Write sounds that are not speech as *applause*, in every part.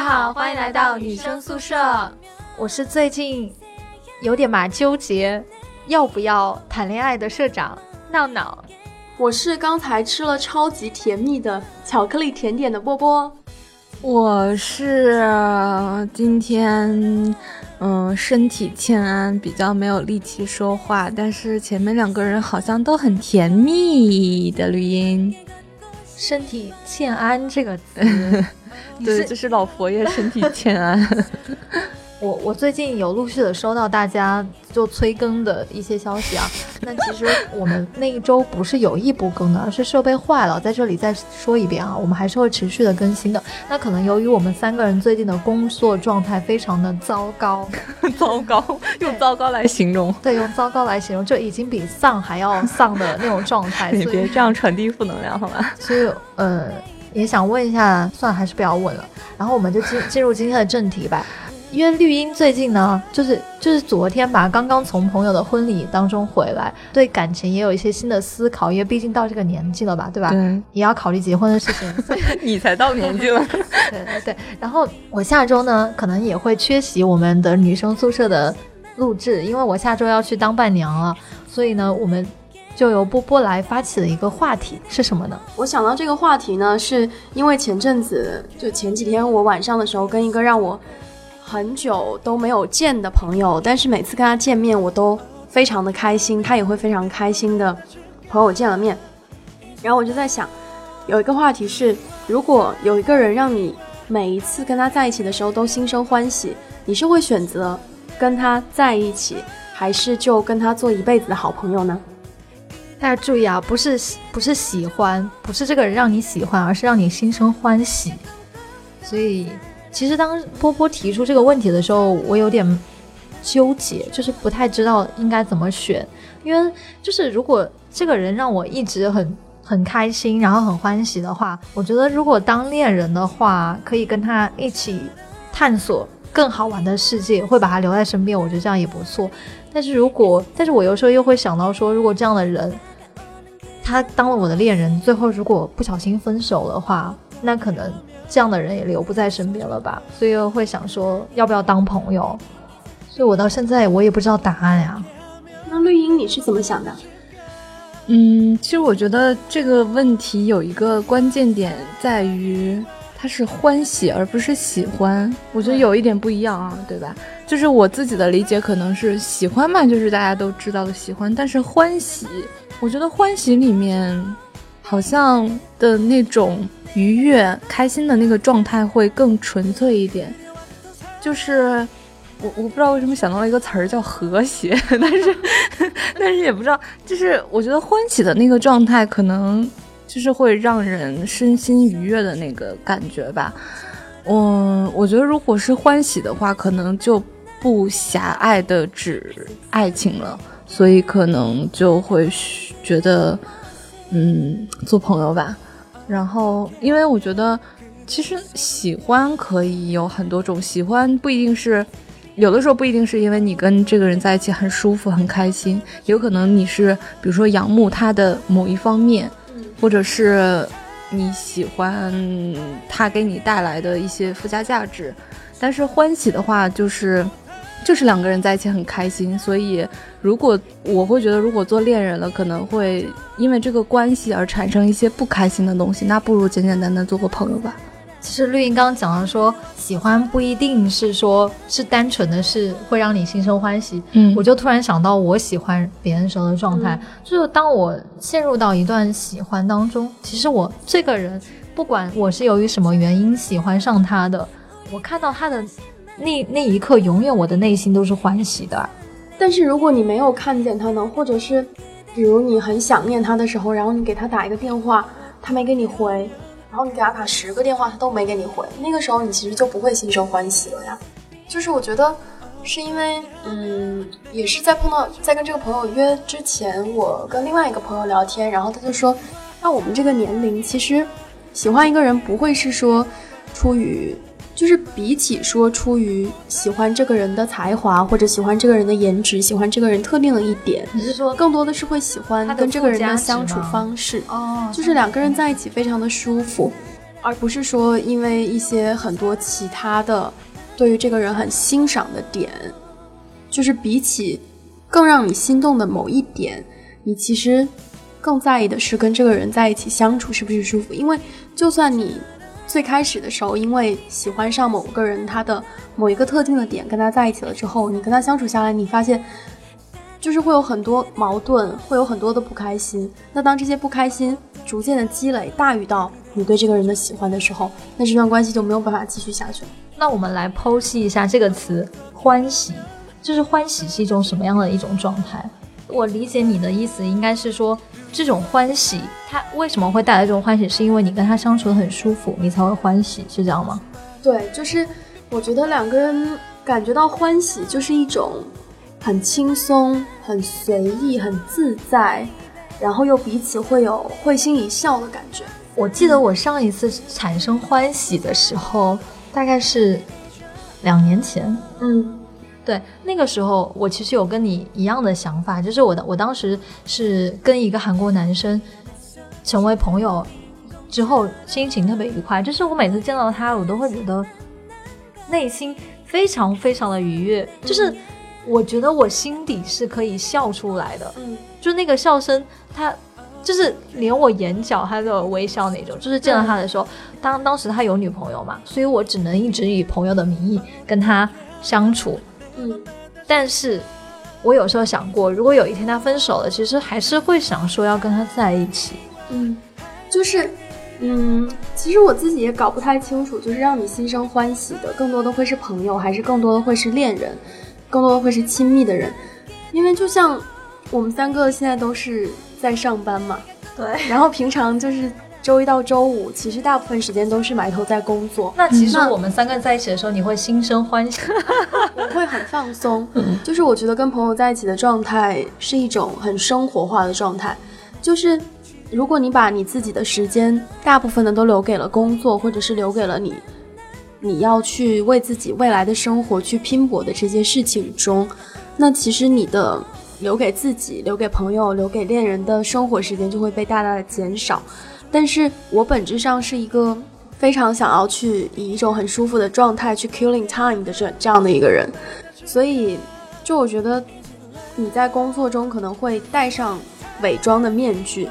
家好，欢迎来到女生宿舍。我是最近有点嘛纠结，要不要谈恋爱的社长闹闹。我是刚才吃了超级甜蜜的巧克力甜点的波波。我是今天嗯身体欠安，比较没有力气说话，但是前面两个人好像都很甜蜜的绿茵。身体欠安这个词，*laughs* 对，就是老佛爷身体欠安。*laughs* 我我最近有陆续的收到大家就催更的一些消息啊，那其实我们那一周不是有意不更的，而是设备坏了。在这里再说一遍啊，我们还是会持续的更新的。那可能由于我们三个人最近的工作状态非常的糟糕，*laughs* 糟糕，用糟糕来形容，对，用糟糕来形容，就已经比丧还要丧的那种状态。*laughs* 你别这样传递负能量好吗？*laughs* 所以呃，也想问一下，算了，还是不要问了。然后我们就进进入今天的正题吧。因为绿茵最近呢，就是就是昨天吧，刚刚从朋友的婚礼当中回来，对感情也有一些新的思考，因为毕竟到这个年纪了吧，对吧？对，也要考虑结婚的事情。*laughs* 你才到年纪了。对 *laughs* 对对。然后我下周呢，可能也会缺席我们的女生宿舍的录制，因为我下周要去当伴娘了，所以呢，我们就由波波来发起了一个话题，是什么呢？我想到这个话题呢，是因为前阵子就前几天我晚上的时候跟一个让我。很久都没有见的朋友，但是每次跟他见面，我都非常的开心，他也会非常开心的。朋友见了面，然后我就在想，有一个话题是，如果有一个人让你每一次跟他在一起的时候都心生欢喜，你是会选择跟他在一起，还是就跟他做一辈子的好朋友呢？大家注意啊，不是不是喜欢，不是这个人让你喜欢，而是让你心生欢喜，所以。其实当波波提出这个问题的时候，我有点纠结，就是不太知道应该怎么选。因为就是如果这个人让我一直很很开心，然后很欢喜的话，我觉得如果当恋人的话，可以跟他一起探索更好玩的世界，会把他留在身边，我觉得这样也不错。但是如果，但是我有时候又会想到说，如果这样的人他当了我的恋人，最后如果不小心分手的话，那可能。这样的人也留不在身边了吧，所以会想说要不要当朋友，所以我到现在我也不知道答案呀。那绿茵你是怎么想的？嗯，其实我觉得这个问题有一个关键点在于，它是欢喜而不是喜欢，我觉得有一点不一样啊，对吧？就是我自己的理解可能是喜欢嘛，就是大家都知道的喜欢，但是欢喜，我觉得欢喜里面好像的那种。愉悦、开心的那个状态会更纯粹一点，就是我我不知道为什么想到了一个词儿叫和谐，*laughs* 但是 *laughs* 但是也不知道，就是我觉得欢喜的那个状态可能就是会让人身心愉悦的那个感觉吧。嗯，我觉得如果是欢喜的话，可能就不狭隘的指爱情了，所以可能就会觉得嗯做朋友吧。然后，因为我觉得，其实喜欢可以有很多种，喜欢不一定是，有的时候不一定是因为你跟这个人在一起很舒服、很开心，有可能你是比如说仰慕他的某一方面，或者是你喜欢他给你带来的一些附加价值。但是欢喜的话，就是。就是两个人在一起很开心，所以如果我会觉得，如果做恋人了，可能会因为这个关系而产生一些不开心的东西，那不如简简单单做个朋友吧。其实绿茵刚刚讲了，说喜欢不一定是说是单纯的是会让你心生欢喜。嗯，我就突然想到我喜欢别人时候的状态，就是当我陷入到一段喜欢当中，其实我这个人不管我是由于什么原因喜欢上他的，我看到他的。那那一刻，永远我的内心都是欢喜的。但是如果你没有看见他呢，或者是，比如你很想念他的时候，然后你给他打一个电话，他没给你回，然后你给他打十个电话，他都没给你回，那个时候你其实就不会心生欢喜了呀。就是我觉得，是因为，嗯，也是在碰到在跟这个朋友约之前，我跟另外一个朋友聊天，然后他就说，那我们这个年龄，其实喜欢一个人不会是说出于。就是比起说出于喜欢这个人的才华，或者喜欢这个人的颜值，喜欢这个人特定的一点，你是说更多的是会喜欢跟这个人的相处方式？哦，就是两个人在一起非常的舒服。而不是说因为一些很多其他的对于这个人很欣赏的点，就是比起更让你心动的某一点，你其实更在意的是跟这个人在一起相处是不是舒服。因为就算你最开始的时候因为喜欢上某个人他的某一个特定的点跟他在一起了之后，你跟他相处下来，你发现就是会有很多矛盾，会有很多的不开心。那当这些不开心逐渐的积累大于到你对这个人的喜欢的时候，那这段关系就没有办法继续下去了。那我们来剖析一下这个词“欢喜”，就是欢喜是一种什么样的一种状态？我理解你的意思应该是说，这种欢喜，它为什么会带来这种欢喜？是因为你跟他相处的很舒服，你才会欢喜，是这样吗？对，就是我觉得两个人感觉到欢喜，就是一种很轻松、很随意、很自在，然后又彼此会有会心一笑的感觉。我记得我上一次产生欢喜的时候，大概是两年前。嗯对，那个时候我其实有跟你一样的想法，就是我的我当时是跟一个韩国男生成为朋友之后，心情特别愉快，就是我每次见到他，我都会觉得内心非常非常的愉悦，就是我觉得我心底是可以笑出来的，嗯就那个笑声，他就是连我眼角他都有微笑那种。就是见到他的时候，当当时他有女朋友嘛，所以我只能一直以朋友的名义跟他相处。嗯但是我有时候想过，如果有一天他分手了，其实还是会想说要跟他在一起。嗯，就是嗯，其实我自己也搞不太清楚，就是让你心生欢喜的，更多的会是朋友，还是更多的会是恋人，更多的会是亲密的人？因为就像我们三个现在都是在上班嘛，对，然后平常就是周一到周五，其实大部分时间都是埋头在工作。那其实我们三个在一起的时候，你会心生欢喜。*laughs* 我会很放松，就是我觉得跟朋友在一起的状态是一种很生活化的状态，就是如果你把你自己的时间大部分的都留给了工作，或者是留给了你你要去为自己未来的生活去拼搏的这些事情中，那其实你的留给自己、留给朋友、留给恋人的生活时间就会被大大的减少。但是我本质上是一个非常想要去以一种很舒服的状态去 killing time 的这这样的一个人，所以就我觉得你在工作中可能会戴上伪装的面具，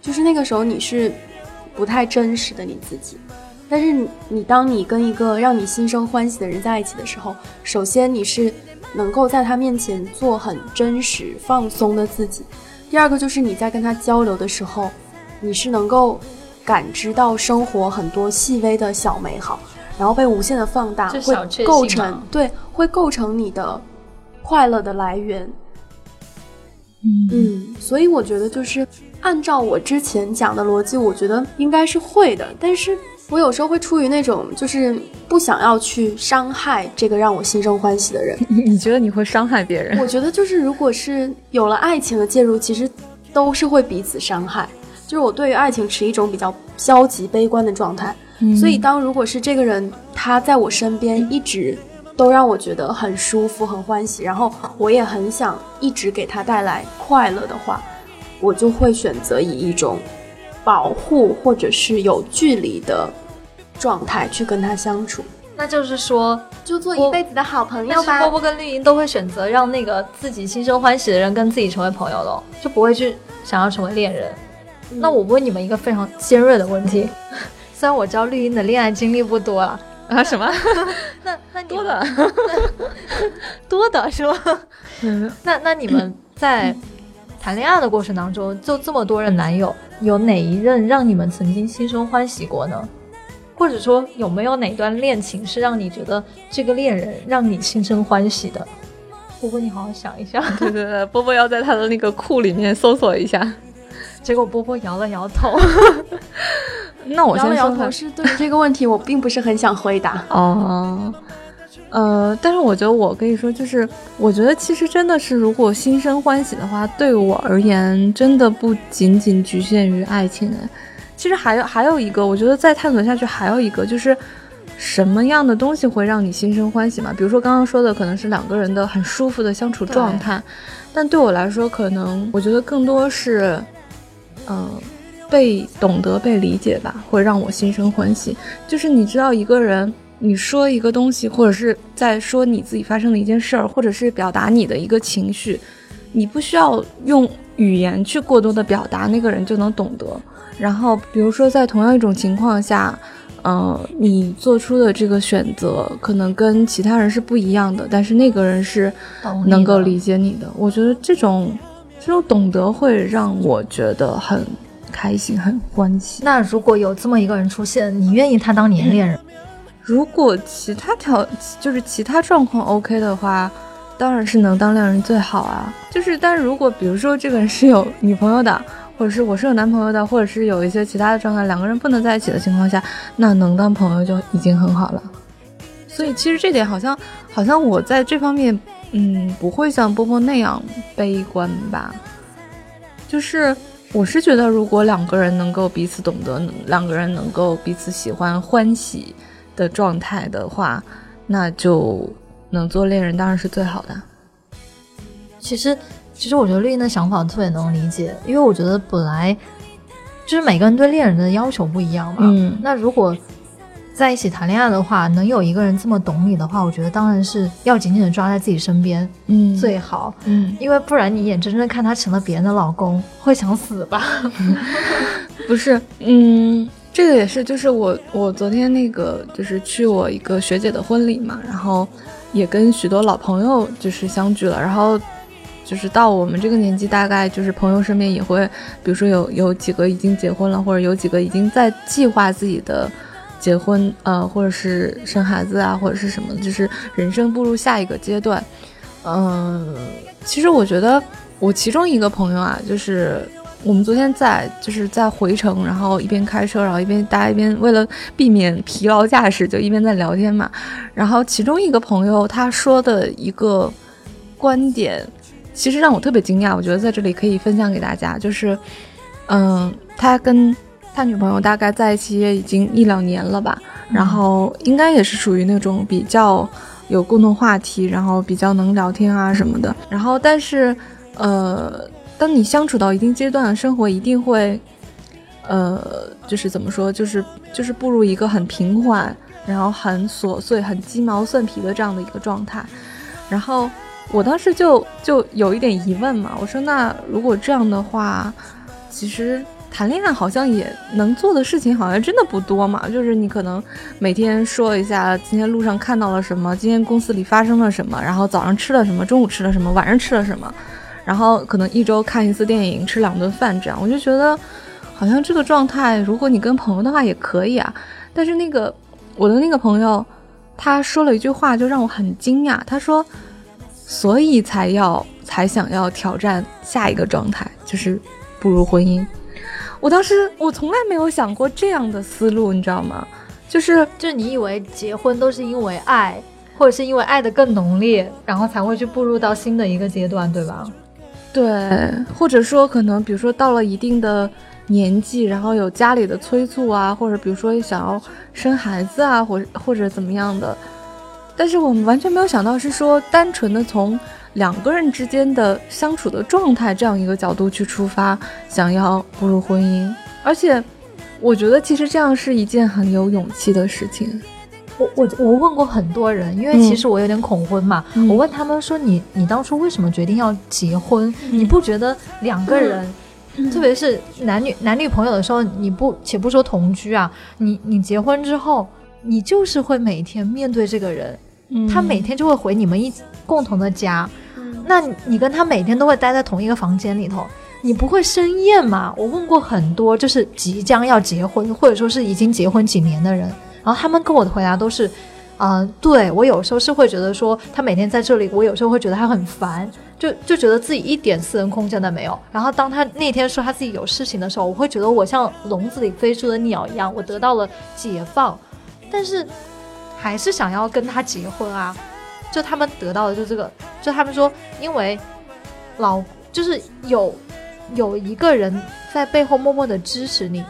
就是那个时候你是不太真实的你自己。但是你当你跟一个让你心生欢喜的人在一起的时候，首先你是能够在他面前做很真实、放松的自己。第二个就是你在跟他交流的时候，你是能够感知到生活很多细微的小美好，然后被无限的放大，会构成对，会构成你的快乐的来源。嗯，所以我觉得就是按照我之前讲的逻辑，我觉得应该是会的，但是我有时候会出于那种就是不想要去伤害这个让我心生欢喜的人。*laughs* 你觉得你会伤害别人？我觉得就是如果是有了爱情的介入，其实都是会彼此伤害。就是我对于爱情持一种比较消极悲观的状态，所以当如果是这个人他在我身边一直都让我觉得很舒服、很欢喜，然后我也很想一直给他带来快乐的话，我就会选择以一种保护或者是有距离的状态去跟他相处，那就是说，就做一辈子的好朋友吧。波波跟绿茵都会选择让那个自己心生欢喜的人跟自己成为朋友咯，就不会去想要成为恋人。那我问你们一个非常尖锐的问题，虽然我知道绿茵的恋爱经历不多了，啊什么那那你多的？多的是吗？嗯那那你们在谈恋爱的过程当中，就这么多任男友，有哪一任让你们曾经心生欢喜过呢？或者说有没有哪段恋情是让你觉得这个恋人让你心生欢喜的？波波，你好好想一下。对对对，波波要在他的那个库里面搜索一下。结果波波摇了摇头。*laughs* 那我摇了摇头，是对于这个问题我并不是很想回答。*laughs* 哦，呃，但是我觉得我可以说，就是我觉得其实真的是，如果心生欢喜的话，对我而言，真的不仅仅局限于爱情。哎，其实还有还有一个，我觉得再探索下去，还有一个就是什么样的东西会让你心生欢喜嘛？比如说刚刚说的，可能是两个人的很舒服的相处状态，但对我来说，可能我觉得更多是，嗯、被懂得、被理解吧，会让我心生欢喜。就是你知道一个人，你说一个东西，或者是在说你自己发生的一件事儿，或者是表达你的一个情绪，你不需要用语言去过多的表达，那个人就能懂得。然后，比如说在同样一种情况下。嗯，你做出的这个选择可能跟其他人是不一样的，但是那个人是能够理解你的。我觉得这种这种懂得会让我觉得很开心、很欢喜。那如果有这么一个人出现，你愿意他当你的恋人？如果其他条就是其他状况 OK 的话，当然是能当恋人最好啊。就是，但如果比如说这个人是有女朋友的。或者是我是有男朋友的，或者是有一些其他的状态，两个人不能在一起的情况下，那能当朋友就已经很好了。所以其实这点好像好像我在这方面，嗯，不会像波波那样悲观吧。就是我是觉得，如果两个人能够彼此懂得，两个人能够彼此喜欢、欢喜的状态的话，那就能做恋人，当然是最好的。其实。其实我觉得绿茵的想法特别能理解，因为我觉得本来就是每个人对恋人的要求不一样嘛。嗯，那如果在一起谈恋爱的话，能有一个人这么懂你的话，我觉得当然是要紧紧的抓在自己身边，嗯，最好，嗯，因为不然你眼睁睁看他成了别人的老公，会想死吧？*laughs* 不是，嗯，这个也是，就是我我昨天那个就是去我一个学姐的婚礼嘛，然后也跟许多老朋友就是相聚了，然后。就是到我们这个年纪，大概就是朋友身边也会，比如说有有几个已经结婚了，或者有几个已经在计划自己的结婚，呃，或者是生孩子啊，或者是什么，就是人生步入下一个阶段。嗯，其实我觉得我其中一个朋友啊，就是我们昨天在就是在回程，然后一边开车，然后一边大家一边为了避免疲劳驾驶，就一边在聊天嘛。然后其中一个朋友他说的一个观点。其实让我特别惊讶，我觉得在这里可以分享给大家，就是，嗯，他跟他女朋友大概在一起也已经一两年了吧，然后应该也是属于那种比较有共同话题，然后比较能聊天啊什么的。然后，但是，呃，当你相处到一定阶段，生活一定会，呃，就是怎么说，就是就是步入一个很平缓，然后很琐碎、很鸡毛蒜皮的这样的一个状态，然后。我当时就就有一点疑问嘛，我说那如果这样的话，其实谈恋爱好像也能做的事情好像真的不多嘛，就是你可能每天说一下今天路上看到了什么，今天公司里发生了什么，然后早上吃了什么，中午吃了什么，晚上吃了什么，然后可能一周看一次电影，吃两顿饭这样，我就觉得好像这个状态，如果你跟朋友的话也可以啊。但是那个我的那个朋友，他说了一句话就让我很惊讶，他说。所以才要才想要挑战下一个状态，就是步入婚姻。我当时我从来没有想过这样的思路，你知道吗？就是就是你以为结婚都是因为爱，或者是因为爱的更浓烈，然后才会去步入到新的一个阶段，对吧？对，或者说可能比如说到了一定的年纪，然后有家里的催促啊，或者比如说想要生孩子啊，或或者怎么样的。但是我们完全没有想到，是说单纯的从两个人之间的相处的状态这样一个角度去出发，想要步入婚姻。而且，我觉得其实这样是一件很有勇气的事情。我我我问过很多人，因为其实我有点恐婚嘛。我问他们说：“你你当初为什么决定要结婚？你不觉得两个人，特别是男女男女朋友的时候，你不且不说同居啊，你你结婚之后，你就是会每天面对这个人。”他每天就会回你们一共同的家，那你跟他每天都会待在同一个房间里头，你不会生厌吗？我问过很多，就是即将要结婚或者说是已经结婚几年的人，然后他们跟我的回答都是，啊，对我有时候是会觉得说他每天在这里，我有时候会觉得他很烦，就就觉得自己一点私人空间都没有。然后当他那天说他自己有事情的时候，我会觉得我像笼子里飞出的鸟一样，我得到了解放，但是。还是想要跟他结婚啊？就他们得到的就这个，就他们说，因为老就是有有一个人在背后默默的支持你，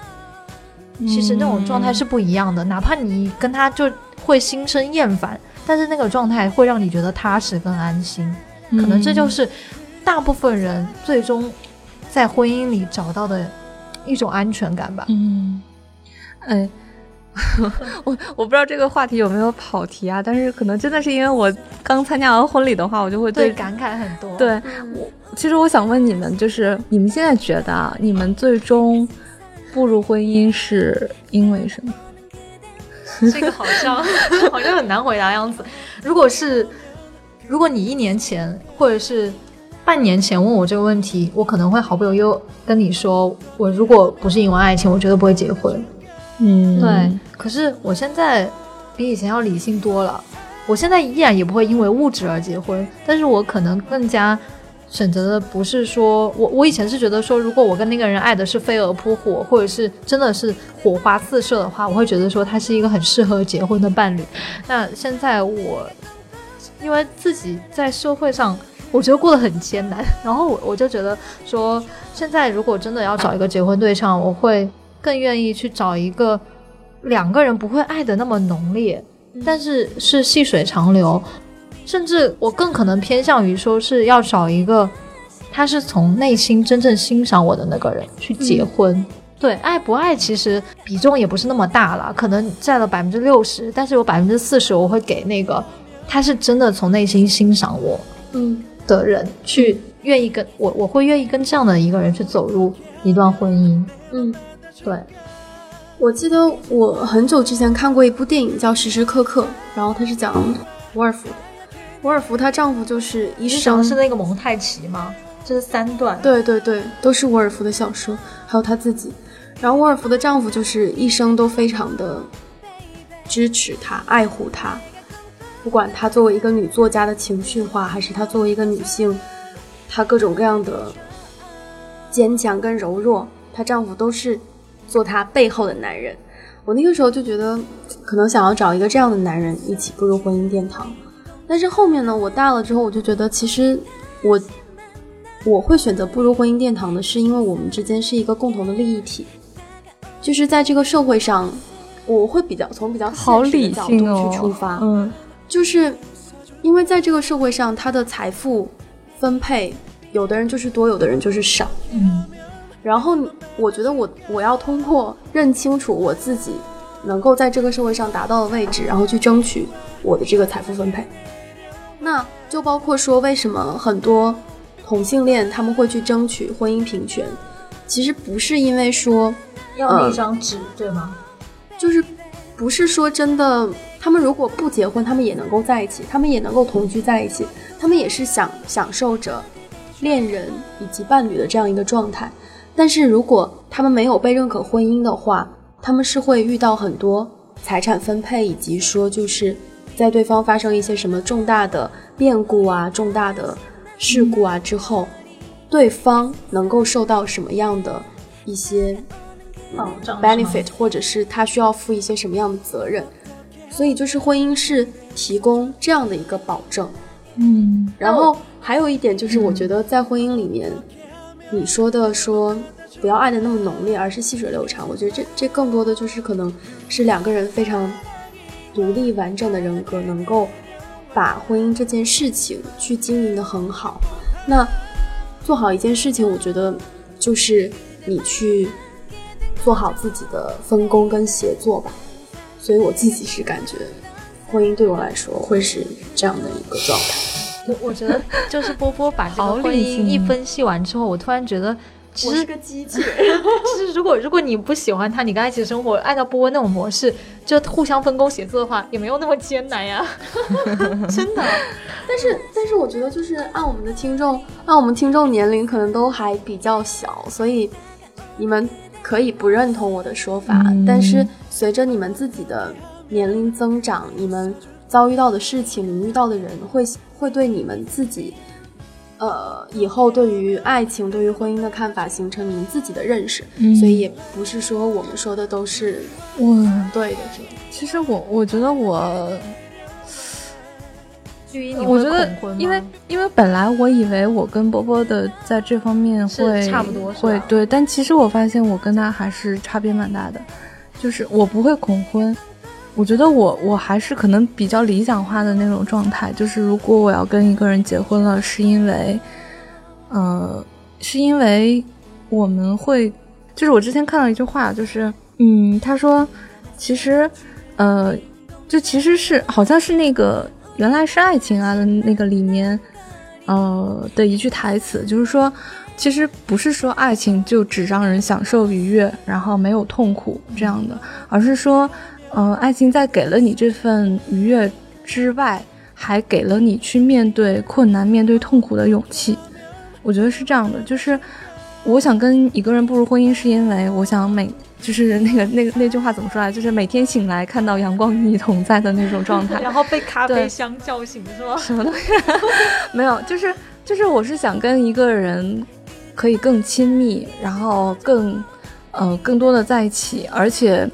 其实那种状态是不一样的。哪怕你跟他就会心生厌烦，但是那个状态会让你觉得踏实跟安心。可能这就是大部分人最终在婚姻里找到的一种安全感吧。嗯，哎。*laughs* 我我不知道这个话题有没有跑题啊，但是可能真的是因为我刚参加完婚礼的话，我就会对感慨很多。对，我其实我想问你们，就是你们现在觉得啊，你们最终步入婚姻是因为什么？*laughs* 这个好像好像很难回答样子。如果是如果你一年前或者是半年前问我这个问题，我可能会毫不犹豫跟你说，我如果不是因为爱情，我绝对不会结婚。嗯，对。可是我现在比以前要理性多了。我现在依然也不会因为物质而结婚，但是我可能更加选择的不是说，我我以前是觉得说，如果我跟那个人爱的是飞蛾扑火，或者是真的是火花四射的话，我会觉得说他是一个很适合结婚的伴侣。那现在我因为自己在社会上，我觉得过得很艰难，然后我我就觉得说，现在如果真的要找一个结婚对象，我会。更愿意去找一个两个人不会爱的那么浓烈，但是是细水长流，甚至我更可能偏向于说是要找一个他是从内心真正欣赏我的那个人去结婚。对，爱不爱其实比重也不是那么大了，可能占了百分之六十，但是有百分之四十我会给那个他是真的从内心欣赏我嗯的人去愿意跟我，我会愿意跟这样的一个人去走入一段婚姻。嗯。对，我记得我很久之前看过一部电影叫《时时刻刻》，然后它是讲伍尔夫的。伍尔夫她丈夫就是医生，是那个蒙太奇吗？这是三段。对对对，都是伍尔夫的小说，还有她自己。然后伍尔夫的丈夫就是一生都非常的支持她、爱护她，不管她作为一个女作家的情绪化，还是她作为一个女性，她各种各样的坚强跟柔弱，她丈夫都是。做他背后的男人，我那个时候就觉得，可能想要找一个这样的男人一起步入婚姻殿堂。但是后面呢，我大了之后，我就觉得，其实我我会选择步入婚姻殿堂的，是因为我们之间是一个共同的利益体，就是在这个社会上，我会比较从比较好理性去出发，嗯，就是因为在这个社会上，他的财富分配，有的人就是多，有的人就是少，嗯。然后我觉得我我要通过认清楚我自己能够在这个社会上达到的位置，然后去争取我的这个财富分配。那就包括说，为什么很多同性恋他们会去争取婚姻平权？其实不是因为说要那张纸，对吗？就是不是说真的，他们如果不结婚，他们也能够在一起，他们也能够同居在一起，他们也是享享受着恋人以及伴侣的这样一个状态。但是如果他们没有被认可婚姻的话，他们是会遇到很多财产分配，以及说就是在对方发生一些什么重大的变故啊、重大的事故啊之后，对方能够受到什么样的一些保障 benefit，或者是他需要负一些什么样的责任。所以就是婚姻是提供这样的一个保证。嗯，然后还有一点就是，我觉得在婚姻里面。你说的说不要爱的那么浓烈，而是细水流长。我觉得这这更多的就是可能是两个人非常独立完整的人格，能够把婚姻这件事情去经营的很好。那做好一件事情，我觉得就是你去做好自己的分工跟协作吧。所以我自己是感觉，婚姻对我来说会是这样的一个状态。我我觉得就是波波把这个婚姻一分析完之后，我突然觉得，其实个机器。*laughs* 其实如果如果你不喜欢他，你跟他一起生活，按照波波那种模式，就互相分工协作的话，也没有那么艰难呀。*laughs* 真的。*laughs* 但是但是我觉得就是按我们的听众，按我们听众年龄可能都还比较小，所以你们可以不认同我的说法。但是随着你们自己的年龄增长，你们。遭遇到的事情，你遇到的人会会对你们自己，呃，以后对于爱情、对于婚姻的看法形成你们自己的认识，所以也不是说我们说的都是嗯对的。这其实我我觉得我，我觉得因为因为本来我以为我跟波波的在这方面会差不多会对，但其实我发现我跟他还是差别蛮大的，就是我不会恐婚。我觉得我我还是可能比较理想化的那种状态，就是如果我要跟一个人结婚了，是因为，呃，是因为我们会就是我之前看到一句话，就是嗯，他说其实呃，就其实是好像是那个原来是爱情啊的那个里面呃的一句台词，就是说其实不是说爱情就只让人享受愉悦，然后没有痛苦这样的，而是说呃，爱情在给了你这份愉悦之外，还给了你去面对困难、面对痛苦的勇气。我觉得是这样的，就是我想跟一个人步入婚姻，是因为我想每就是那个那个那句话怎么说来，就是每天醒来看到阳光与你同在的那种状态，*laughs* 然后被咖啡香叫醒是吗？什么东西？*laughs* 没有，就是就是我是想跟一个人可以更亲密，然后更呃更多的在一起，而且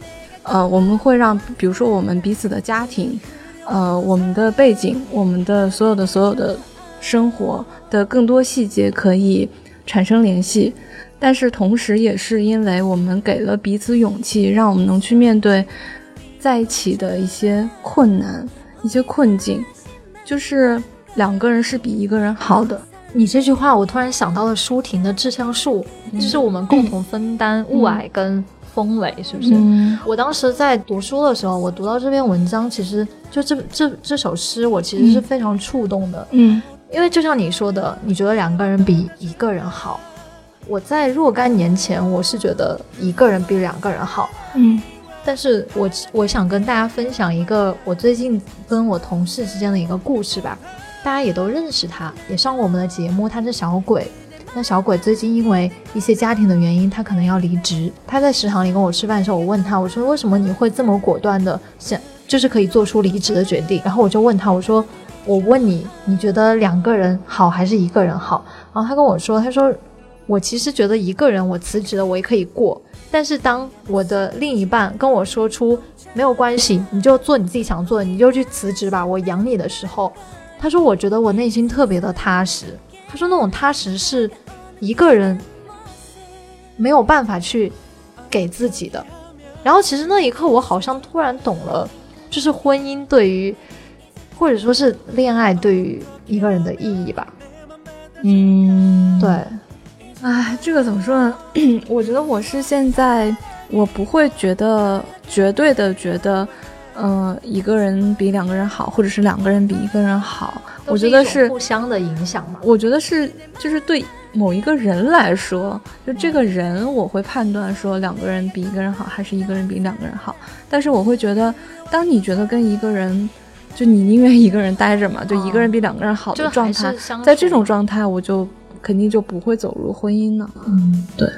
呃我们会让比如说我们彼此的家庭，呃我们的背景，我们的所有的所有的生活的更多细节可以产生联系。但是同时，也是因为我们给了彼此勇气，让我们能去面对在一起的一些困难、一些困境。就是两个人是比一个人好的。你这句话，我突然想到了舒婷的《致橡树》，就是我们共同分担雾霭跟风雷，是不是？嗯我当时在读书的时候，我读到这篇文章，其实就这这这首诗，我其实是非常触动的，嗯因为就像你说的，你觉得两个人比一个人好。我在若干年前，我是觉得一个人比两个人好，嗯但是我我想跟大家分享一个我最近跟我同事之间的一个故事吧，大家也都认识他，也上过我们的节目，他是小鬼。那小鬼最近因为一些家庭的原因，他可能要离职。他在食堂里跟我吃饭的时候，我问他，我说为什么你会这么果断的想，就是可以做出离职的决定？然后我就问他，我说我问你，你觉得两个人好还是一个人好？然后他跟我说，他说我其实觉得一个人我辞职了我也可以过，但是当我的另一半跟我说出没有关系，你就做你自己想做的，你就去辞职吧，我养你的时候，他说我觉得我内心特别的踏实。他说那种踏实是一个人没有办法去给自己的。然后其实那一刻我好像突然懂了，就是婚姻对于或者说是恋爱对于一个人的意义吧。嗯，对，哎，这个怎么说呢？*clears throat* 我觉得我是现在，我不会觉得绝对的觉得，呃，一个人比两个人好，或者是两个人比一个人好。我觉得是互相的影响嘛。我觉得是，就是对某一个人来说，就这个人，我会判断说两个人比一个人好，还是一个人比两个人好。但是我会觉得，当你觉得跟一个人，就你宁愿一个人待着嘛，就一个人比两个人好的状态，在这种状态，我就肯定就不会走入婚姻了。嗯，对。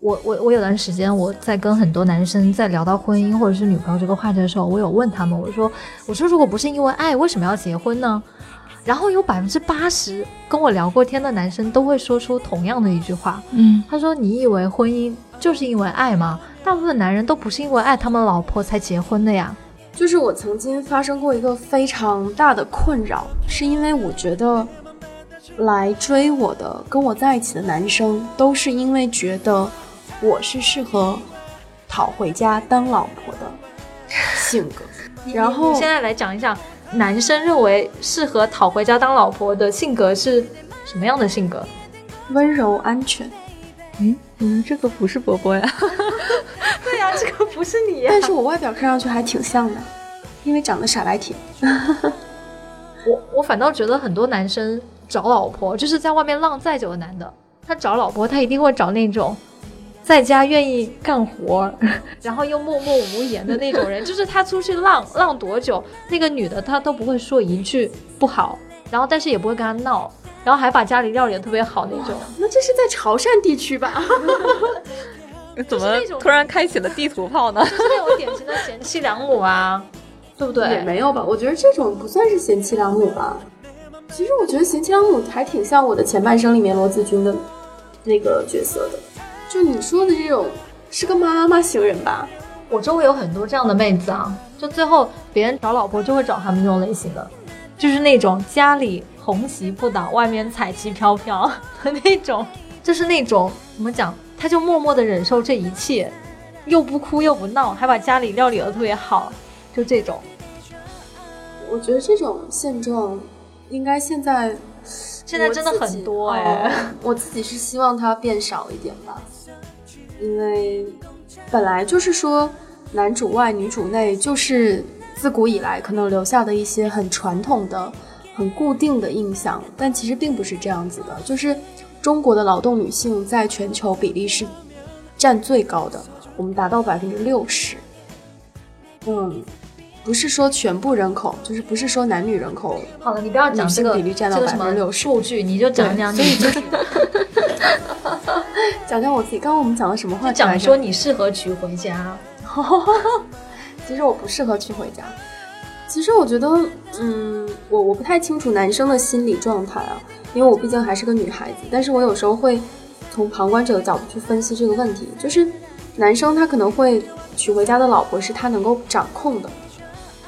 我我我有段时间我在跟很多男生在聊到婚姻或者是女朋友这个话题的时候，我有问他们，我说我说如果不是因为爱，为什么要结婚呢？然后有百分之八十跟我聊过天的男生都会说出同样的一句话，嗯他说：“你以为婚姻就是因为爱吗？大部分男人都不是因为爱他们老婆才结婚的呀。就是我曾经发生过一个非常大的困扰，是因为我觉得来追我的、跟我在一起的男生，都是因为觉得我是适合讨回家当老婆的性格。*laughs* 然后你现在来讲一讲，男生认为适合讨回家当老婆的性格是什么样的性格？温柔安全，嗯嗯，这个不是波波呀。*laughs* 对呀、这个不是你呀、*laughs* 但是我外表看上去还挺像的，因为长得傻白甜。*laughs* 我我反倒觉得很多男生找老婆，就是在外面浪再久的男的，他找老婆他一定会找那种在家愿意干活，*laughs* 然后又默默无言的那种人。*laughs* 就是他出去浪浪多久，那个女的她都不会说一句不好，然后但是也不会跟他闹，然后还把家里料理的特别好那种。那这是在潮汕地区吧？*laughs* 怎么突然开启了地图炮呢？就是那种典型的贤妻良母啊，对不对？也没有吧，我觉得这种不算是贤妻良母吧。其实我觉得贤妻良母还挺像我的前半生里面罗子君的那个角色的，就你说的这种是个妈妈型人吧？我周围有很多这样的妹子啊，就最后别人找老婆就会找他们这种类型的，就是那种家里红旗不倒，外面彩旗飘飘的那种，就是那种怎么讲，他就默默的忍受这一切，又不哭又不闹，还把家里料理的特别好，就这种。我觉得这种现状应该现在现在真的很多哎、哦我自己是希望它变少一点吧。因为本来就是说男主外女主内，就是自古以来可能留下的一些很传统的、很固定的印象，但其实并不是这样子的。就是中国的劳动女性在全球比例是占最高的，我们达到百分之六十。嗯。不是说全部人口，就是不是说男女人口。好了，你不要讲这个比例占到百分之六十数据，你就讲讲你。*laughs* *laughs* 讲讲我自己，刚刚我们讲了什么话？讲说你适合娶回家。*laughs* 其实我不适合娶回家。其实我觉得，嗯，我我不太清楚男生的心理状态啊，因为我毕竟还是个女孩子。但是我有时候会从旁观者的角度去分析这个问题，就是男生他可能会娶回家的老婆是他能够掌控的。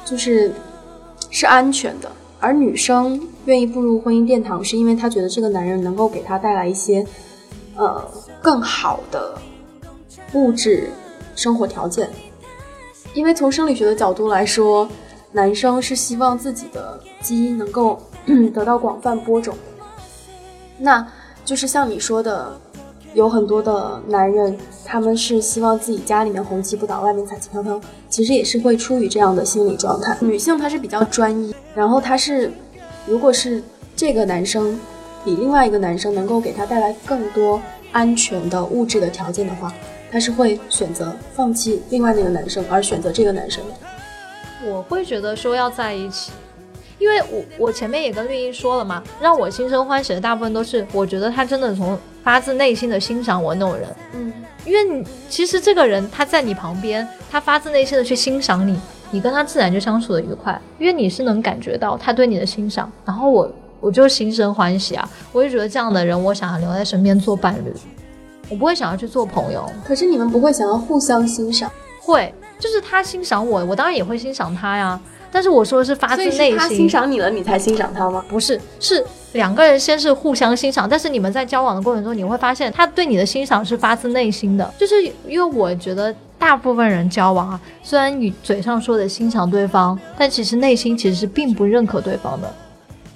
就是是安全的，而女生愿意步入婚姻殿堂，是因为她觉得这个男人能够给她带来一些呃更好的物质生活条件。因为从生理学的角度来说，男生是希望自己的基因能够 *clears throat* 得到广泛播种，那就是像你说的。有很多的男人，他们是希望自己家里面红旗不倒，外面彩旗飘飘，其实也是会出于这样的心理状态。女性她是比较专一，然后她是，如果是这个男生比另外一个男生能够给他带来更多安全的物质的条件的话，他是会选择放弃另外那个男生，而选择这个男生的。我会觉得说要在一起。因为我我前面也跟绿茵说了嘛，让我心生欢喜的大部分都是我觉得他真的从发自内心的欣赏我那种人，嗯，因为你其实这个人他在你旁边，他发自内心的去欣赏你，你跟他自然就相处的愉快，因为你是能感觉到他对你的欣赏，然后我我就心生欢喜啊，我就觉得这样的人我想要留在身边做伴侣，我不会想要去做朋友。可是你们不会想要互相欣赏？会，就是他欣赏我，我当然也会欣赏他呀。但是我说的是发自内心，他欣赏你了，你才欣赏他吗？不是，是两个人先是互相欣赏，但是你们在交往的过程中，你会发现他对你的欣赏是发自内心的。就是因为我觉得大部分人交往啊，虽然你嘴上说的欣赏对方，但其实内心其实是并不认可对方的。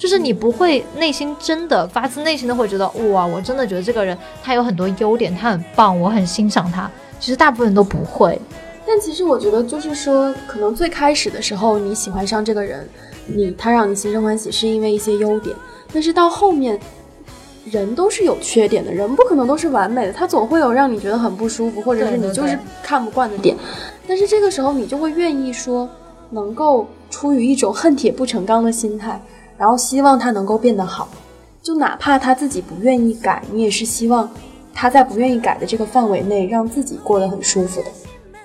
就是你不会内心真的发自内心的会觉得哇，我真的觉得这个人他有很多优点，他很棒，我很欣赏他。其实大部分人都不会。但其实我觉得，就是说，可能最开始的时候，你喜欢上这个人，你他让你心生欢喜，是因为一些优点。但是到后面，人都是有缺点的，人不可能都是完美的，他总会有让你觉得很不舒服，或者是你就是看不惯的点。但是这个时候，你就会愿意说，能够出于一种恨铁不成钢的心态，然后希望他能够变得好，就哪怕他自己不愿意改，你也是希望他在不愿意改的这个范围内，让自己过得很舒服的。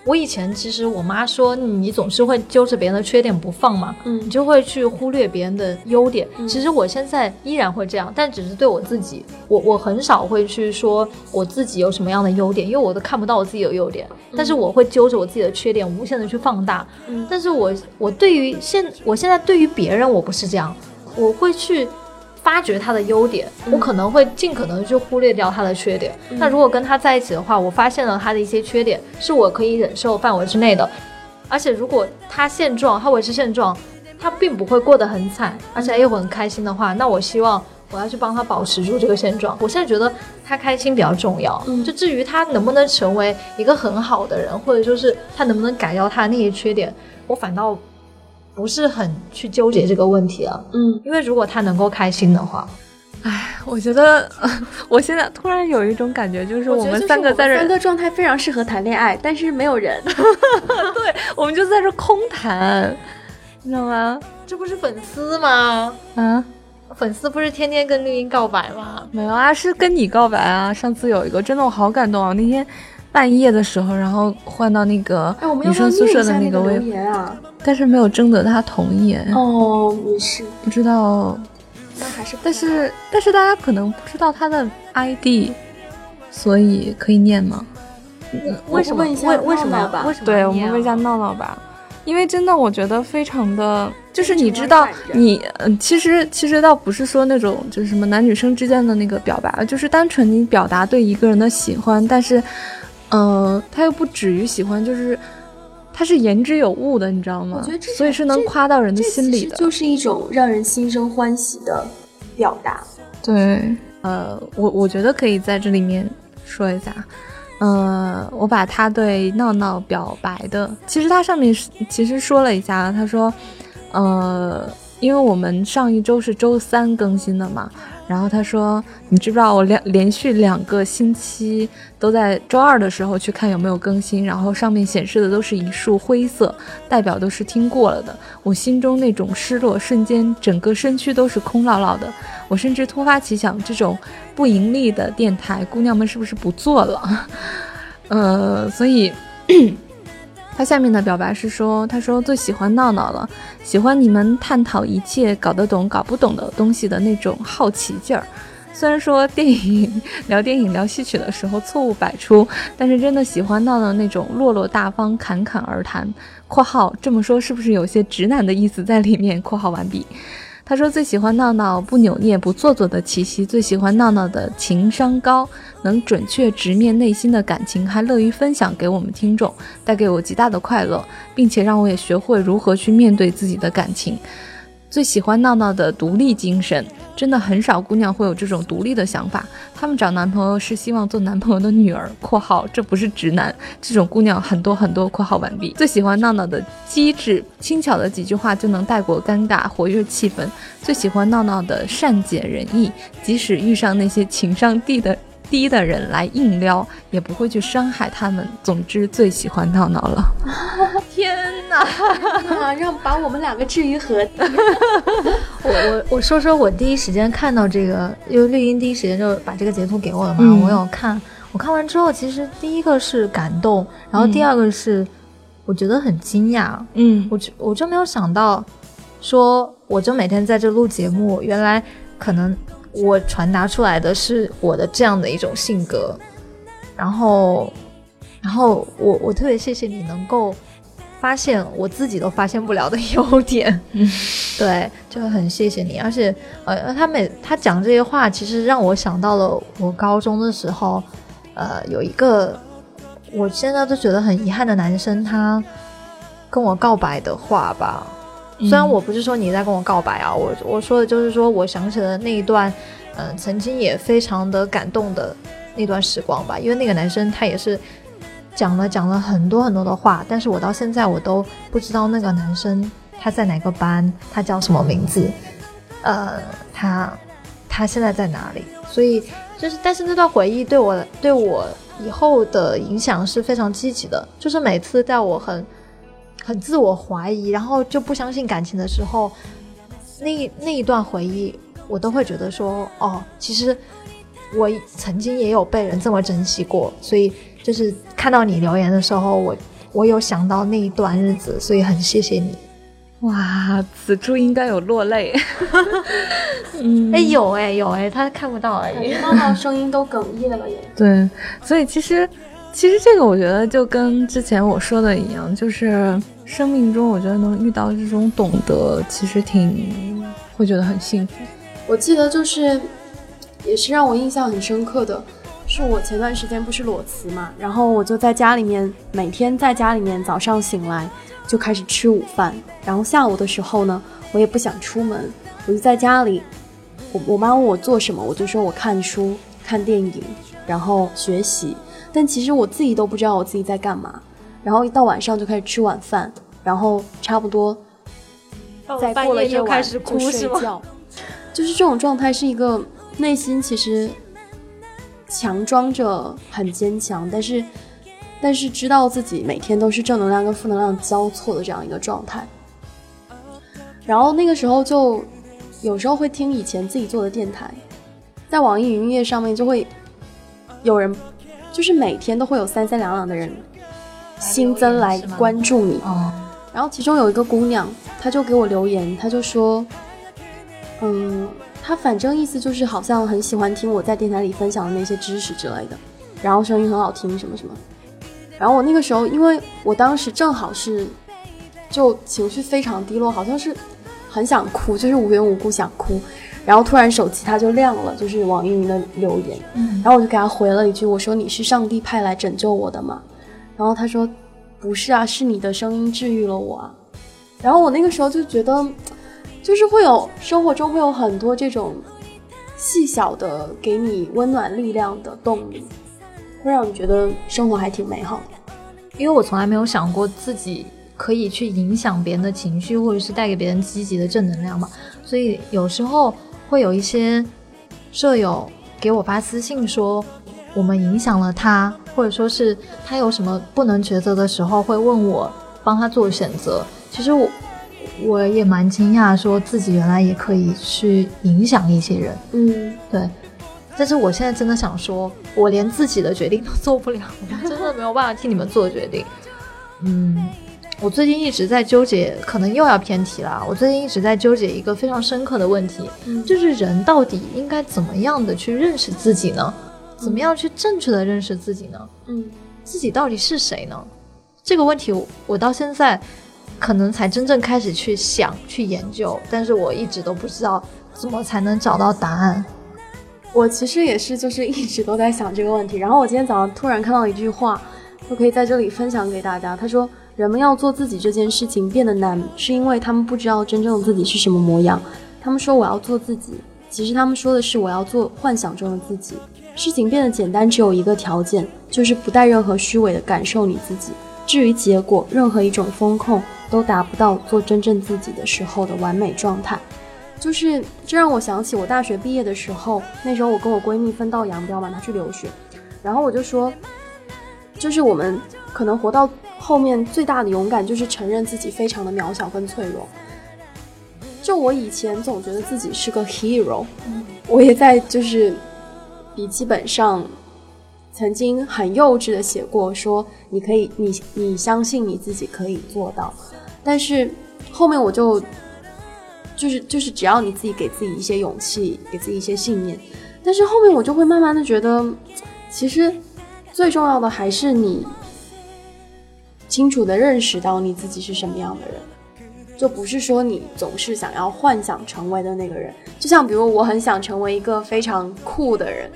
我以前其实我妈说你总是会揪着别人的缺点不放嘛，嗯，你就会去忽略别人的优点。其实我现在依然会这样，但只是对我自己，我我很少会去说我自己有什么样的优点，因为我都看不到我自己有优点。但是我会揪着我自己的缺点无限的去放大。嗯，但是我我对于现我现在对于别人我不是这样，我会去。发掘他的优点，我可能会尽可能去忽略掉他的缺点。那如果跟他在一起的话，我发现了他的一些缺点，是我可以忍受范围之内的。而且如果他现状，他维持现状，他并不会过得很惨，而且又很开心的话，那我希望我要去帮他保持住这个现状。我现在觉得他开心比较重要。就至于他能不能成为一个很好的人，或者说是他能不能改掉他的那些缺点，我反倒。不是很去纠结这个问题了，嗯，因为如果他能够开心的话，哎，我觉得 *laughs* 我现在突然有一种感觉，就是我们三个在这，三个状态非常适合谈恋爱，但是没有人，*laughs* 对，我们就在这空谈，你知道吗？这不是粉丝吗？啊，粉丝不是天天跟绿茵告白吗？没有啊，是跟你告白啊。上次有一个真的我好感动啊，那天。半夜的时候，然后换到那个女生宿舍的那个位，啊，但是没有征得他同意。哦，没事，不知道。那还是，但是但是大家可能不知道他的 ID，所以可以念吗？为什么？为为什么？为什么？对我们问一下闹闹吧，因为真的我觉得非常的，就是你知道，你嗯，其实其实倒不是说那种就是什么男女生之间的那个表白，就是单纯你表达对一个人的喜欢，但是。嗯，他又不止于喜欢，就是他是言之有物的，你知道吗？我觉得这所以是能夸到人的心里的，就是一种让人心生欢喜的表达。对，呃，我我觉得可以在这里面说一下，呃，我把他对闹闹表白的，其实他上面是其实说了一下，他说，呃，因为我们上一周是周三更新的嘛。然后他说：“你知不知道我两连续两个星期都在周二的时候去看有没有更新，然后上面显示的都是一束灰色，代表都是听过了的。我心中那种失落瞬间，整个身躯都是空落落的。我甚至突发奇想，这种不盈利的电台，姑娘们是不是不做了？*laughs* 呃，所以。”他下面的表白是说：“他说最喜欢闹闹了，喜欢你们探讨一切搞得懂、搞不懂的东西的那种好奇劲儿。虽然说电影聊电影聊戏曲的时候错误百出，但是真的喜欢闹闹那种落落大方、侃侃而谈。（括号这么说是不是有些直男的意思在里面？）（括号完毕。）他说最喜欢闹闹不扭捏不做作的气息，最喜欢闹闹的情商高，能准确直面内心的感情，还乐于分享给我们听众，带给我极大的快乐，并且让我也学会如何去面对自己的感情。最喜欢闹闹的独立精神。真的很少姑娘会有这种独立的想法，她们找男朋友是希望做男朋友的女儿（括号这不是直男）。这种姑娘很多很多（括号完毕 *laughs* ）。最喜欢闹闹的机智轻巧的几句话就能带过尴尬，活跃气氛。最喜欢闹闹的善解人意，即使遇上那些情商低的低的人来硬撩，也不会去伤害他们。总之，最喜欢闹闹了。*laughs* 天哪！啊，让把我们两个置于何地？*laughs* 我我我说说我第一时间看到这个，因为绿茵第一时间就把这个截图给我了嘛。我有看，我看完之后，其实第一个是感动，然后第二个是我觉得很惊讶。嗯，我就我就没有想到，说我就每天在这录节目，原来可能我传达出来的是我的这样的一种性格，然后。然后我我特别谢谢你能够发现我自己都发现不了的优点，对，就很谢谢你。而且呃，他每他讲这些话，其实让我想到了我高中的时候，呃，有一个我现在都觉得很遗憾的男生，他跟我告白的话吧。虽然我不是说你在跟我告白啊，我我说的就是说我想起了那一段，嗯，曾经也非常的感动的那段时光吧。因为那个男生他也是。讲了讲了很多很多的话，但是我到现在我都不知道那个男生他在哪个班，他叫什么名字，呃，他他现在在哪里？所以就是，但是那段回忆对我对我以后的影响是非常积极的。就是每次在我很很自我怀疑，然后就不相信感情的时候，那那一段回忆，我都会觉得说，哦，其实我曾经也有被人这么珍惜过，所以。就是看到你留言的时候，我我有想到那一段日子，所以很谢谢你。哇，此处应该有落泪。*laughs* *laughs* 嗯，哎有哎有哎，他看不到而已。闹闹声音都哽咽了耶。*laughs* 对，所以其实其实这个我觉得就跟之前我说的一样，就是生命中我觉得能遇到这种懂得，其实挺会觉得很幸福。我记得就是也是让我印象很深刻的。是我前段时间不是裸辞嘛，然后我就在家里面，每天在家里面，早上醒来就开始吃午饭，然后下午的时候呢，我也不想出门，我就在家里，我我妈问我做什么，我就说我看书、看电影，然后学习，但其实我自己都不知道我自己在干嘛，然后一到晚上就开始吃晚饭，然后差不多再过了一晚就睡觉，就是这种状态是一个内心其实。强装着很坚强，但是，但是知道自己每天都是正能量跟负能量交错的这样一个状态。然后那个时候就有时候会听以前自己做的电台，在网易云音乐上面就会有人，就是每天都会有三三两两的人新增来关注你。然后其中有一个姑娘，她就给我留言，她就说，嗯。她反正意思就是好像很喜欢听我在电台里分享的那些知识之类的，然后声音很好听什么什么。然后我那个时候，因为我当时正好是就情绪非常低落，好像是很想哭，就是无缘无故想哭。然后突然手机它就亮了，就是网易云的留言。嗯。然后我就给他回了一句，我说你是上帝派来拯救我的吗？然后他说不是啊，是你的声音治愈了我啊。然后我那个时候就觉得。就是会有生活中会有很多这种细小的给你温暖力量的动力，会让你觉得生活还挺美好的。因为我从来没有想过自己可以去影响别人的情绪，或者是带给别人积极的正能量嘛，所以有时候会有一些舍友给我发私信说我们影响了他，或者说是他有什么不能抉择的时候，会问我帮他做选择。其实我我也蛮惊讶，说自己原来也可以去影响一些人。嗯，对。但是我现在真的想说，我连自己的决定都做不了，*laughs* 我真的没有办法替你们做决定。嗯，我最近一直在纠结，可能又要偏题了。我最近一直在纠结一个非常深刻的问题，就是人到底应该怎么样的去认识自己呢？怎么样去正确的认识自己呢？嗯，自己到底是谁呢？这个问题我到现在可能才真正开始去想、去研究，但是我一直都不知道怎么才能找到答案。我其实也是，就是一直都在想这个问题。然后我今天早上突然看到一句话，我可以在这里分享给大家。他说：“人们要做自己这件事情变得难，是因为他们不知道真正的自己是什么模样。他们说我要做自己，其实他们说的是我要做幻想中的自己。事情变得简单，只有一个条件，就是不带任何虚伪的感受你自己。至于结果，任何一种风控都达不到做真正自己的时候的完美状态。”就是这让我想起我大学毕业的时候，那时候我跟我闺蜜分道扬镳嘛，她去留学，然后我就说，就是我们可能活到后面最大的勇敢就是承认自己非常的渺小跟脆弱。就我以前总觉得自己是个 hero，我也在就是笔记本上曾经很幼稚的写过，说你可以，你你相信你自己可以做到，但是后面我就。就是就是，只要你自己给自己一些勇气，给自己一些信念，但是后面我就会慢慢的觉得，其实最重要的还是你清楚的认识到你自己是什么样的人，就不是说你总是想要幻想成为的那个人。就像比如我很想成为一个非常酷的人，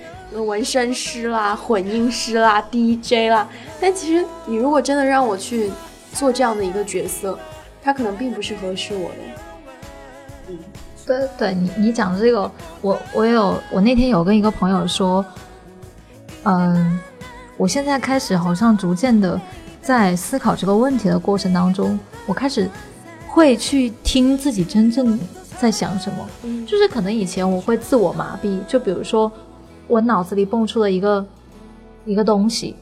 纹身师啦、混音师啦、DJ 啦，但其实你如果真的让我去做这样的一个角色，他可能并不是合适我的。对对，你你讲的这个，我我有，我那天有跟一个朋友说，嗯，我现在开始好像逐渐的在思考这个问题的过程当中，我开始会去听自己真正在想什么，就是可能以前我会自我麻痹，就比如说我脑子里蹦出了一个一个东西，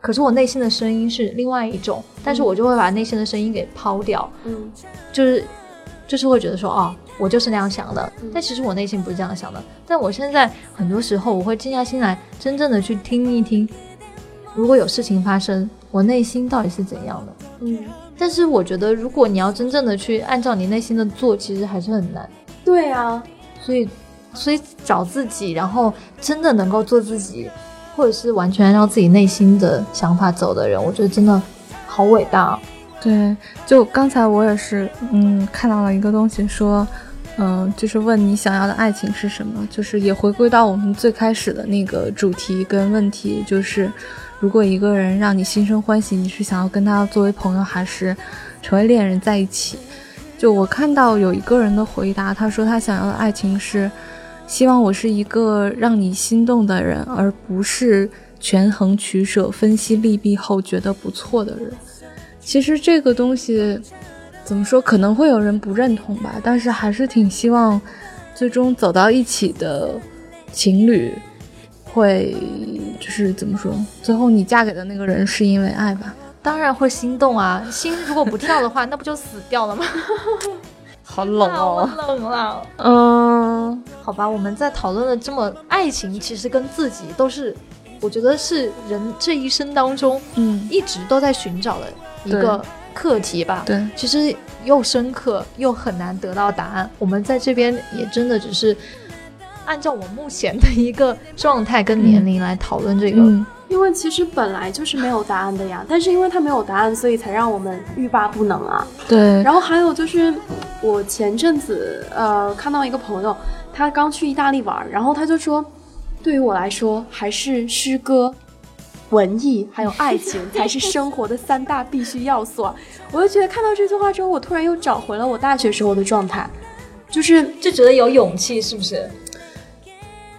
可是我内心的声音是另外一种，但是我就会把内心的声音给抛掉，嗯，就是就是会觉得说，哦。我就是那样想的，但其实我内心不是这样想的。但我现在很多时候，我会静下心来，真正的去听一听，如果有事情发生，我内心到底是怎样的？嗯。但是我觉得，如果你要真正的去按照你内心的做，其实还是很难。对啊，所以，所以找自己，然后真的能够做自己，或者是完全按照自己内心的想法走的人，我觉得真的好伟大。对，就刚才我也是，嗯，看到了一个东西说。嗯，就是问你想要的爱情是什么？就是也回归到我们最开始的那个主题跟问题，就是如果一个人让你心生欢喜，你是想要跟他作为朋友，还是成为恋人在一起？就我看到有一个人的回答，他说他想要的爱情是希望我是一个让你心动的人，而不是权衡取舍、分析利弊后觉得不错的人。其实这个东西。怎么说？可能会有人不认同吧，但是还是挺希望，最终走到一起的情侣，会就是怎么说？最后你嫁给的那个人是因为爱吧？当然会心动啊！心如果不跳的话，那不就死掉了吗？*laughs* 好冷哦，冷了。嗯，好吧，我们在讨论的这么爱情，其实跟自己都是，我觉得是人这一生当中，嗯，一直都在寻找的一个。课题吧，对，其实又深刻又很难得到答案。我们在这边也真的只是按照我目前的一个状态跟年龄来讨论这个，因为其实本来就是没有答案的呀。但是因为它没有答案，所以才让我们欲罢不能啊。对。然后还有就是，我前阵子呃看到一个朋友，他刚去意大利玩，然后他就说，对于我来说还是诗歌。文艺还有爱情才是生活的三大必须要素。我就觉得看到这句话之后，我突然又找回了我大学时候的状态，就是就觉得有勇气，是不是？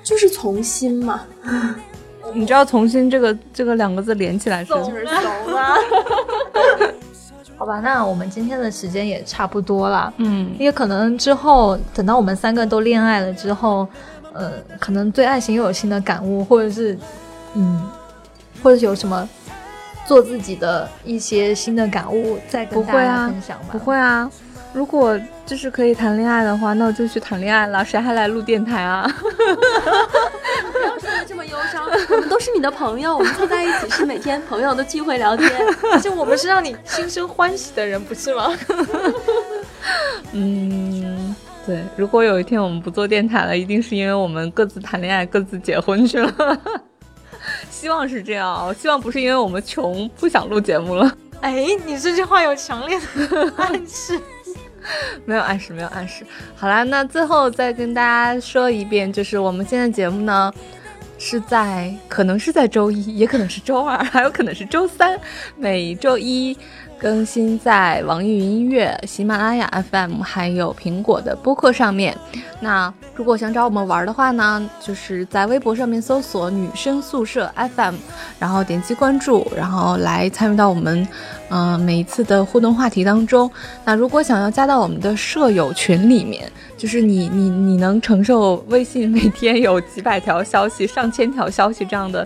就是从心嘛。*laughs* 你知道从心这个这个两个字连起来是就是怂啊。*laughs* 好吧，那我们今天的时间也差不多了。嗯也可能之后等到我们三个都恋爱了之后，呃，可能对爱情又有新的感悟，或者是，嗯，或者是有什么做自己的一些新的感悟，再跟大家不会啊分享吧。不会啊。如果就是可以谈恋爱的话，那我就去谈恋爱了，谁还来录电台啊？*laughs* 不要说的这么忧伤，我们都是你的朋友，我们坐在一起是每天朋友的聚会聊天。就我们是让你心生欢喜的人，不是吗？*laughs* 嗯，对。如果有一天我们不做电台了，一定是因为我们各自谈恋爱、各自结婚去了。*laughs* 希望是这样，我希望不是因为我们穷不想录节目了。哎，你这句话有强烈的暗示。*laughs* 没有暗示，没有暗示。好啦，那最后再跟大家说一遍，就是我们现在节目呢，是在可能是在周一，也可能是周二，*laughs* 还有可能是周三，每周一更新在网易云音乐、喜马拉雅 FM 还有苹果的播客上面。那如果想找我们玩的话呢，就是在微博上面搜索“女生宿舍 FM”，然后点击关注，然后来参与到我们嗯、每一次的互动话题当中。那如果想要加到我们的舍友群里面，就是你你你能承受微信每天有几百条消息、上千条消息这样的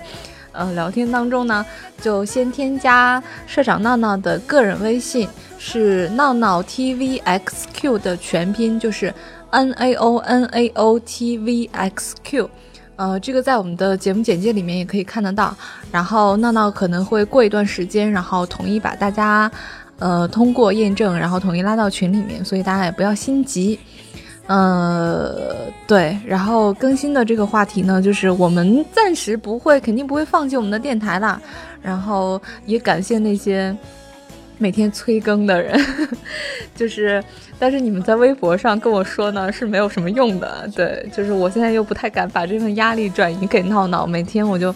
呃聊天当中呢，就先添加社长闹闹的个人微信，是闹闹 TVXQ 的全拼，就是 N A O N A O T V X Q。呃，这个在我们的节目简介里面也可以看得到。然后闹闹可能会过一段时间，然后统一把大家，呃，通过验证，然后统一拉到群里面，所以大家也不要心急。呃，对，然后更新的这个话题呢，就是我们暂时不会，肯定不会放弃我们的电台啦。然后也感谢那些每天催更的人，*laughs* 就是，但是你们在微博上跟我说呢是没有什么用的。对，就是我现在又不太敢把这份压力转移给闹闹，每天我就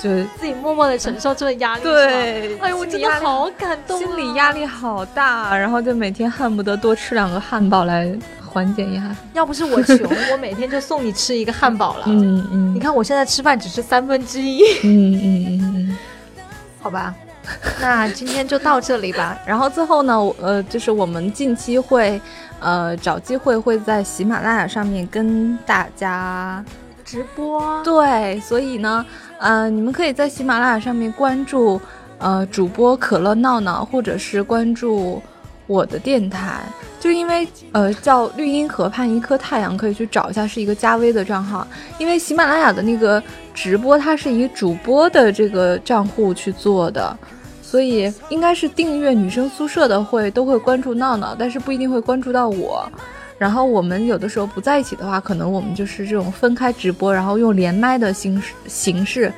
就自己默默的承受这份压力。*laughs* 对哎呦，我真的好感动、啊，心理压力好大，然后就每天恨不得多吃两个汉堡来缓解一下。要不是我穷，*laughs* 我每天就送你吃一个汉堡了。嗯嗯，你看我现在吃饭只吃三分之一，嗯嗯嗯嗯。好吧？那今天就到这里吧。*laughs* 然后最后呢，呃，就是我们近期会，呃，找机会会在喜马拉雅上面跟大家直播，对，所以呢，呃，你们可以在喜马拉雅上面关注呃主播可乐闹闹，或者是关注我的电台，就因为呃叫绿茵河畔一颗太阳，可以去找一下，是一个加微的账号。因为喜马拉雅的那个直播，它是以主播的这个账户去做的。所以应该是订阅女生宿舍的会都会关注闹闹，但是不一定会关注到我。然后我们有的时候不在一起的话，可能我们就是这种分开直播，然后用连麦的形式形式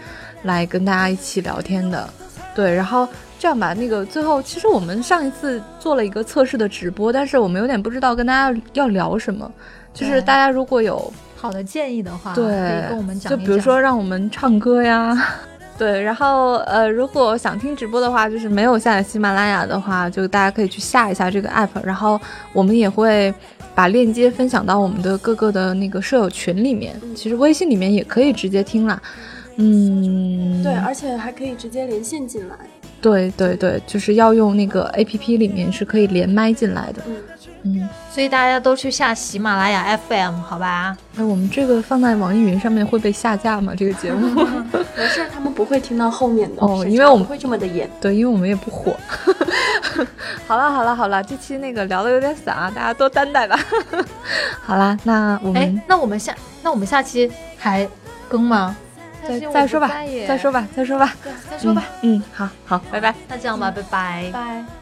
来跟大家一起聊天的。对，然后这样吧，那个最后其实我们上一次做了一个测试的直播，但是我们有点不知道跟大家要聊什么。就是大家如果有好的建议的话，对，可以跟我们讲一讲。就比如说让我们唱歌呀，*laughs* 对，然后呃，如果想听直播的话，就是没有下载喜马拉雅的话，就大家可以去下一下这个 app，然后我们也会把链接分享到我们的各个的那个舍友群里面，其实微信里面也可以直接听啦。嗯，对，而且还可以直接连线进来。对对对，就是要用那个 A P P 里面是可以连麦进来的。嗯，嗯，所以大家都去下喜马拉雅 FM 好吧？那我们这个放在网易云上面会被下架吗？这个节目？*laughs* 没事，他们不会听到后面的。哦因为我们不会这么的严。对，因为我们也不火。*laughs* 好了好了好了，这期那个聊的有点散啊，大家多担待吧。*laughs* 好啦，那我哎们，那我们下那我们下期还更吗？再再说吧再说吧，再说吧，再说吧。嗯。嗯，好好，拜拜。那这样吧，拜拜。拜。